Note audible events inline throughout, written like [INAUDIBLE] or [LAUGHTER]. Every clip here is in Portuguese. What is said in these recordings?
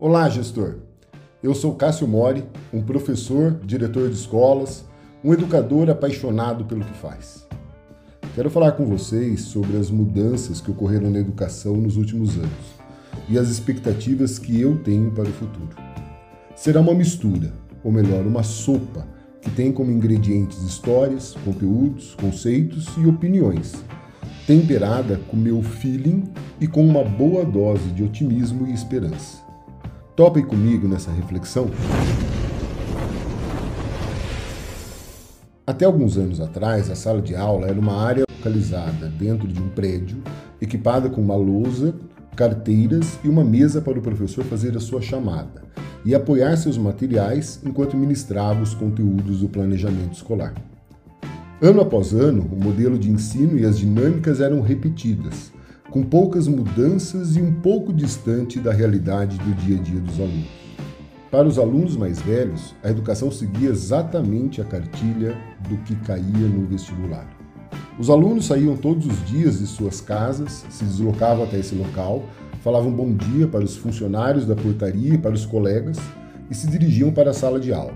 Olá, gestor. Eu sou Cássio Mori, um professor, diretor de escolas, um educador apaixonado pelo que faz. Quero falar com vocês sobre as mudanças que ocorreram na educação nos últimos anos e as expectativas que eu tenho para o futuro. Será uma mistura, ou melhor, uma sopa, que tem como ingredientes histórias, conteúdos, conceitos e opiniões, temperada com meu feeling e com uma boa dose de otimismo e esperança. Topem comigo nessa reflexão? Até alguns anos atrás, a sala de aula era uma área localizada dentro de um prédio, equipada com uma lousa, carteiras e uma mesa para o professor fazer a sua chamada e apoiar seus materiais enquanto ministrava os conteúdos do planejamento escolar. Ano após ano, o modelo de ensino e as dinâmicas eram repetidas, com poucas mudanças e um pouco distante da realidade do dia a dia dos alunos. Para os alunos mais velhos, a educação seguia exatamente a cartilha do que caía no vestibular. Os alunos saíam todos os dias de suas casas, se deslocavam até esse local, falavam bom dia para os funcionários da portaria e para os colegas e se dirigiam para a sala de aula.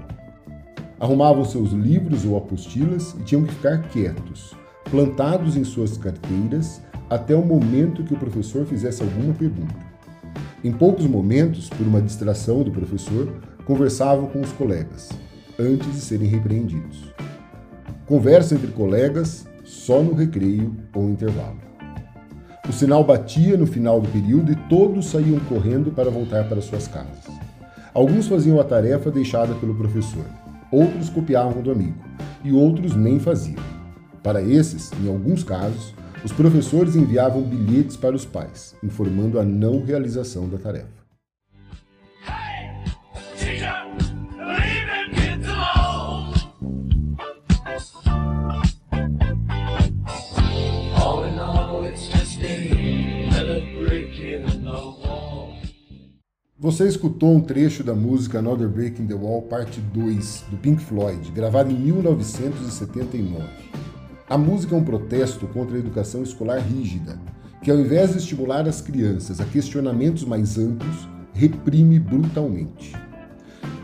Arrumavam seus livros ou apostilas e tinham que ficar quietos, plantados em suas carteiras até o momento que o professor fizesse alguma pergunta. Em poucos momentos, por uma distração do professor, conversavam com os colegas, antes de serem repreendidos. Conversa entre colegas só no recreio ou intervalo. O sinal batia no final do período e todos saíam correndo para voltar para suas casas. Alguns faziam a tarefa deixada pelo professor, outros copiavam do amigo e outros nem faziam. Para esses, em alguns casos, os professores enviavam bilhetes para os pais, informando a não realização da tarefa. Você escutou um trecho da música Another Break in the Wall, parte 2, do Pink Floyd, gravada em 1979. A música é um protesto contra a educação escolar rígida, que ao invés de estimular as crianças a questionamentos mais amplos, reprime brutalmente.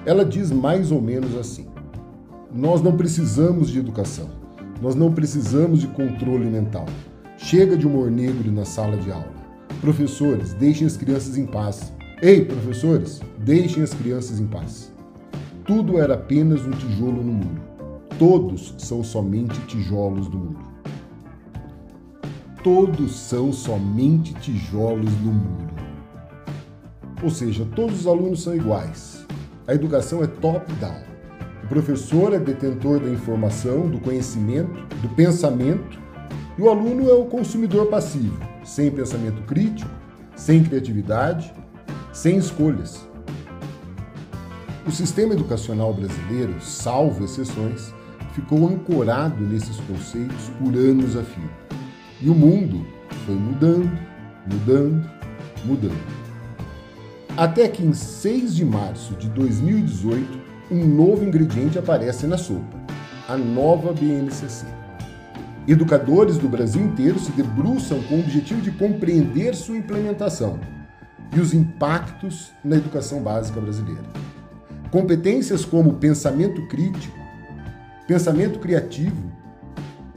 Ela diz mais ou menos assim: Nós não precisamos de educação, nós não precisamos de controle mental. Chega de humor negro na sala de aula. Professores, deixem as crianças em paz. Ei, professores, deixem as crianças em paz. Tudo era apenas um tijolo no muro. Todos são somente tijolos do muro. Todos são somente tijolos do muro. Ou seja, todos os alunos são iguais. A educação é top-down. O professor é detentor da informação, do conhecimento, do pensamento, e o aluno é o consumidor passivo, sem pensamento crítico, sem criatividade, sem escolhas. O sistema educacional brasileiro, salvo exceções, ficou ancorado nesses conceitos por anos a fio. E o mundo foi mudando, mudando, mudando. Até que em 6 de março de 2018, um novo ingrediente aparece na sopa: a nova BNCC. Educadores do Brasil inteiro se debruçam com o objetivo de compreender sua implementação e os impactos na educação básica brasileira. Competências como pensamento crítico, pensamento criativo,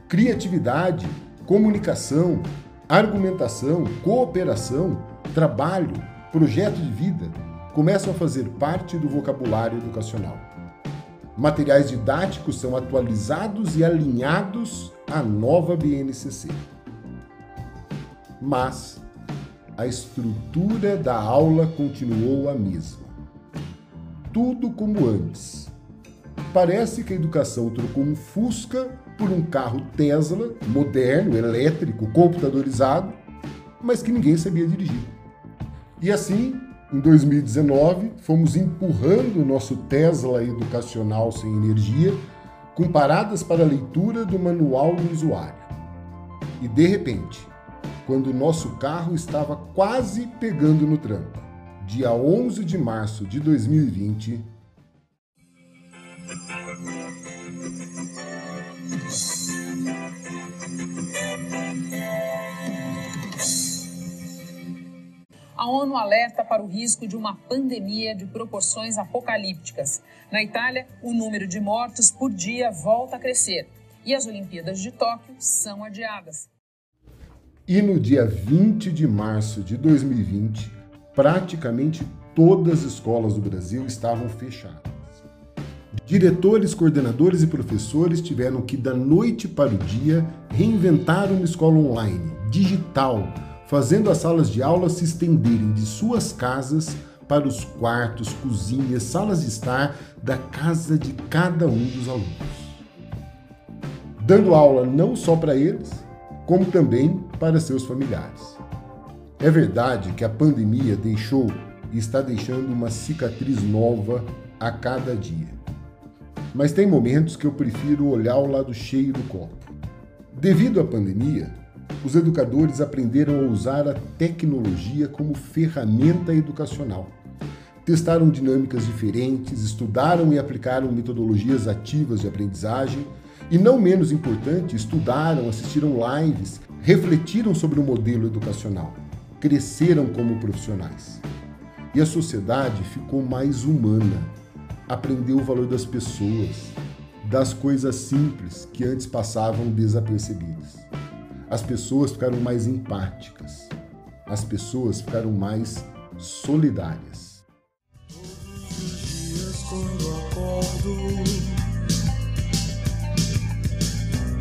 criatividade, comunicação, argumentação, cooperação, trabalho, projeto de vida começam a fazer parte do vocabulário educacional. Materiais didáticos são atualizados e alinhados à nova BNCC. Mas a estrutura da aula continuou a mesma. Tudo como antes Parece que a educação trocou um Fusca por um carro Tesla, moderno, elétrico, computadorizado, mas que ninguém sabia dirigir. E assim, em 2019, fomos empurrando o nosso Tesla educacional sem energia com paradas para a leitura do manual do usuário. E de repente, quando o nosso carro estava quase pegando no tranco, dia 11 de março de 2020, a ONU alerta para o risco de uma pandemia de proporções apocalípticas. Na Itália, o número de mortos por dia volta a crescer e as Olimpíadas de Tóquio são adiadas. E no dia 20 de março de 2020, praticamente todas as escolas do Brasil estavam fechadas. Diretores, coordenadores e professores tiveram que, da noite para o dia, reinventar uma escola online, digital, fazendo as salas de aula se estenderem de suas casas para os quartos, cozinhas, salas de estar da casa de cada um dos alunos. Dando aula não só para eles, como também para seus familiares. É verdade que a pandemia deixou e está deixando uma cicatriz nova a cada dia. Mas tem momentos que eu prefiro olhar o lado cheio do copo. Devido à pandemia, os educadores aprenderam a usar a tecnologia como ferramenta educacional. Testaram dinâmicas diferentes, estudaram e aplicaram metodologias ativas de aprendizagem e, não menos importante, estudaram, assistiram lives, refletiram sobre o modelo educacional, cresceram como profissionais. E a sociedade ficou mais humana, aprendeu o valor das pessoas, das coisas simples que antes passavam desapercebidas. As pessoas ficaram mais empáticas. As pessoas ficaram mais solidárias. Todos os dias quando acordo,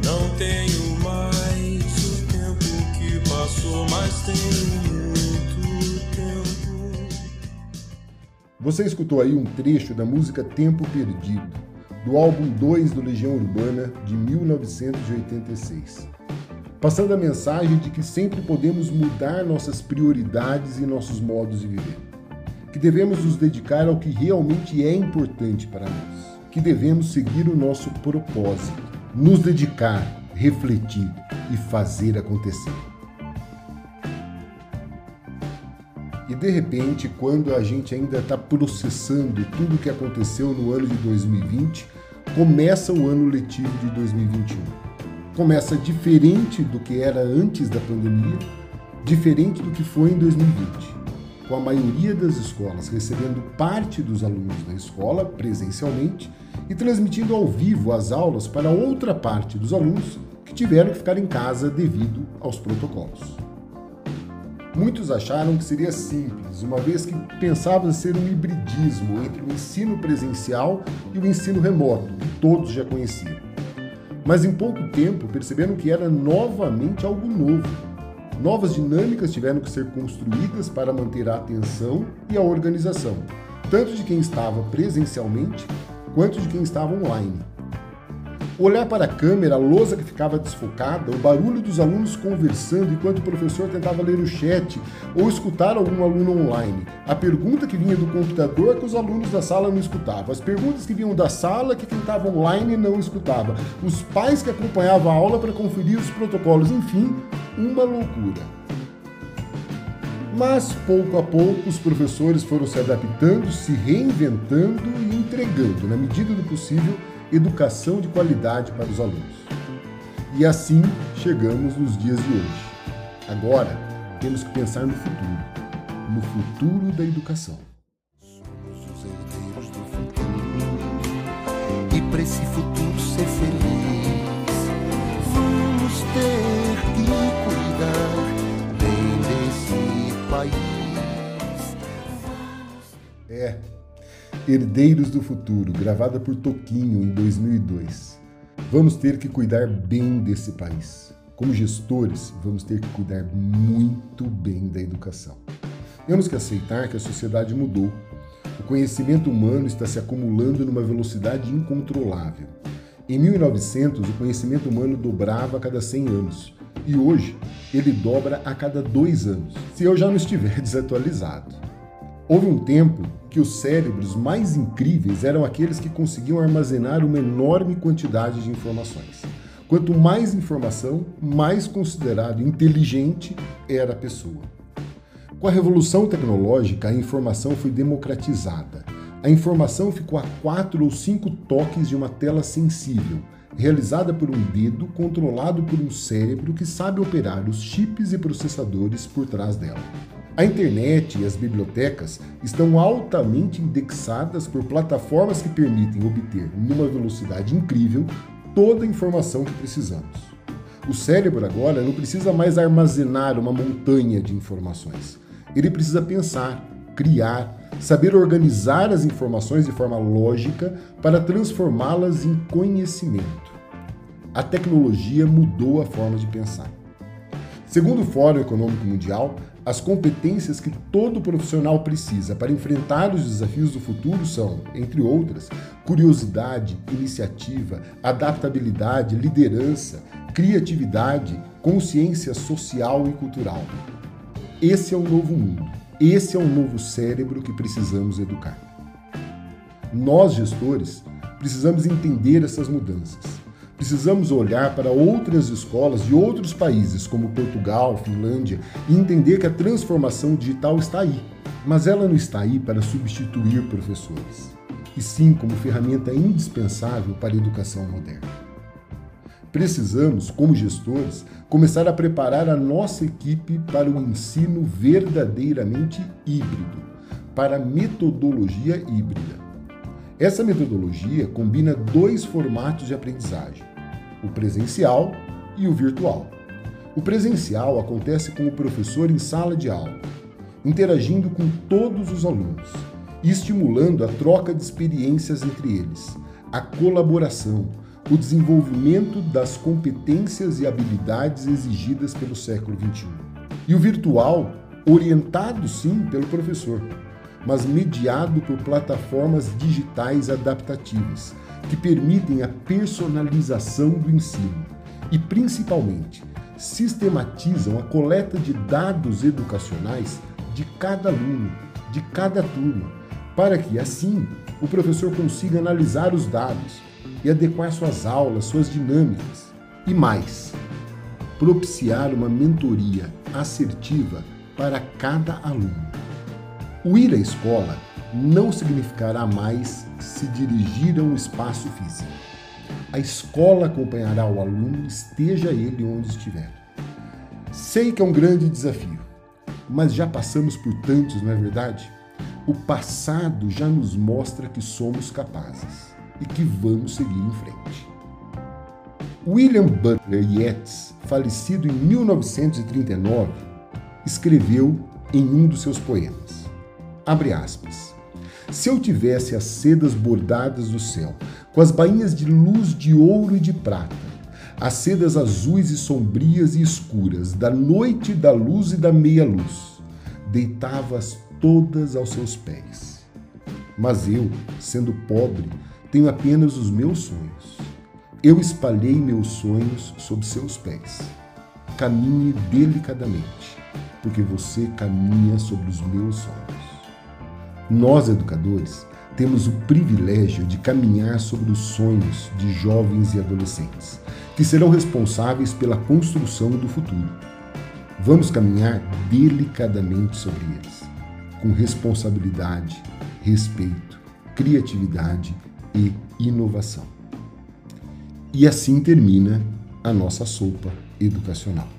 não tenho mais o tempo que passou, mas tenho Você escutou aí um trecho da música Tempo Perdido, do álbum 2 do Legião Urbana de 1986 passando a mensagem de que sempre podemos mudar nossas prioridades e nossos modos de viver. Que devemos nos dedicar ao que realmente é importante para nós. Que devemos seguir o nosso propósito, nos dedicar, refletir e fazer acontecer. De repente, quando a gente ainda está processando tudo o que aconteceu no ano de 2020, começa o ano letivo de 2021 começa diferente do que era antes da pandemia, diferente do que foi em 2020, com a maioria das escolas recebendo parte dos alunos da escola presencialmente e transmitindo ao vivo as aulas para outra parte dos alunos que tiveram que ficar em casa devido aos protocolos. Muitos acharam que seria simples, uma vez que pensavam ser um hibridismo entre o ensino presencial e o ensino remoto, que todos já conheciam mas em pouco tempo perceberam que era novamente algo novo. Novas dinâmicas tiveram que ser construídas para manter a atenção e a organização, tanto de quem estava presencialmente quanto de quem estava online. Olhar para a câmera, a lousa que ficava desfocada, o barulho dos alunos conversando enquanto o professor tentava ler o chat ou escutar algum aluno online. A pergunta que vinha do computador que os alunos da sala não escutavam. As perguntas que vinham da sala que quem estava online não escutava. Os pais que acompanhavam a aula para conferir os protocolos. Enfim, uma loucura. Mas pouco a pouco os professores foram se adaptando, se reinventando e entregando, na medida do possível, educação de qualidade para os alunos. E assim chegamos nos dias de hoje. Agora temos que pensar no futuro, no futuro da educação. Herdeiros do Futuro, gravada por Toquinho em 2002. Vamos ter que cuidar bem desse país. Como gestores, vamos ter que cuidar muito bem da educação. Temos que aceitar que a sociedade mudou. O conhecimento humano está se acumulando numa velocidade incontrolável. Em 1900, o conhecimento humano dobrava a cada 100 anos e hoje ele dobra a cada dois anos, se eu já não estiver [LAUGHS] desatualizado. Houve um tempo que os cérebros mais incríveis eram aqueles que conseguiam armazenar uma enorme quantidade de informações. Quanto mais informação, mais considerado inteligente era a pessoa. Com a revolução tecnológica, a informação foi democratizada. A informação ficou a quatro ou cinco toques de uma tela sensível, realizada por um dedo controlado por um cérebro que sabe operar os chips e processadores por trás dela. A internet e as bibliotecas estão altamente indexadas por plataformas que permitem obter, numa velocidade incrível, toda a informação que precisamos. O cérebro agora não precisa mais armazenar uma montanha de informações. Ele precisa pensar, criar, saber organizar as informações de forma lógica para transformá-las em conhecimento. A tecnologia mudou a forma de pensar. Segundo o Fórum Econômico Mundial, as competências que todo profissional precisa para enfrentar os desafios do futuro são, entre outras, curiosidade, iniciativa, adaptabilidade, liderança, criatividade, consciência social e cultural. Esse é o novo mundo. Esse é o novo cérebro que precisamos educar. Nós, gestores, precisamos entender essas mudanças. Precisamos olhar para outras escolas de outros países, como Portugal, Finlândia, e entender que a transformação digital está aí. Mas ela não está aí para substituir professores, e sim como ferramenta indispensável para a educação moderna. Precisamos, como gestores, começar a preparar a nossa equipe para o ensino verdadeiramente híbrido, para a metodologia híbrida. Essa metodologia combina dois formatos de aprendizagem: o presencial e o virtual. O presencial acontece com o professor em sala de aula, interagindo com todos os alunos e estimulando a troca de experiências entre eles, a colaboração, o desenvolvimento das competências e habilidades exigidas pelo século XXI. E o virtual, orientado sim pelo professor, mas mediado por plataformas digitais adaptativas, que permitem a personalização do ensino e, principalmente, sistematizam a coleta de dados educacionais de cada aluno, de cada turma, para que, assim, o professor consiga analisar os dados e adequar suas aulas, suas dinâmicas. E mais, propiciar uma mentoria assertiva para cada aluno. O ir à escola não significará mais se dirigir a um espaço físico. A escola acompanhará o aluno, esteja ele onde estiver. Sei que é um grande desafio, mas já passamos por tantos, não é verdade? O passado já nos mostra que somos capazes e que vamos seguir em frente. William Butler Yeats, falecido em 1939, escreveu em um dos seus poemas, abre aspas, se eu tivesse as sedas bordadas do céu, com as bainhas de luz de ouro e de prata, as sedas azuis e sombrias e escuras, da noite, da luz e da meia-luz, deitava-as todas aos seus pés. Mas eu, sendo pobre, tenho apenas os meus sonhos. Eu espalhei meus sonhos sob seus pés. Caminhe delicadamente, porque você caminha sobre os meus sonhos. Nós, educadores, temos o privilégio de caminhar sobre os sonhos de jovens e adolescentes, que serão responsáveis pela construção do futuro. Vamos caminhar delicadamente sobre eles, com responsabilidade, respeito, criatividade e inovação. E assim termina a nossa sopa educacional.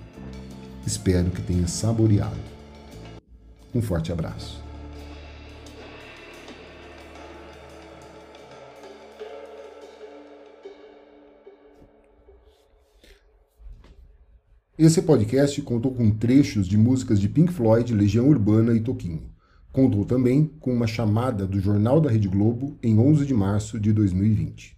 Espero que tenha saboreado. Um forte abraço. Esse podcast contou com trechos de músicas de Pink Floyd, Legião Urbana e Toquinho. Contou também com uma chamada do Jornal da Rede Globo em 11 de março de 2020.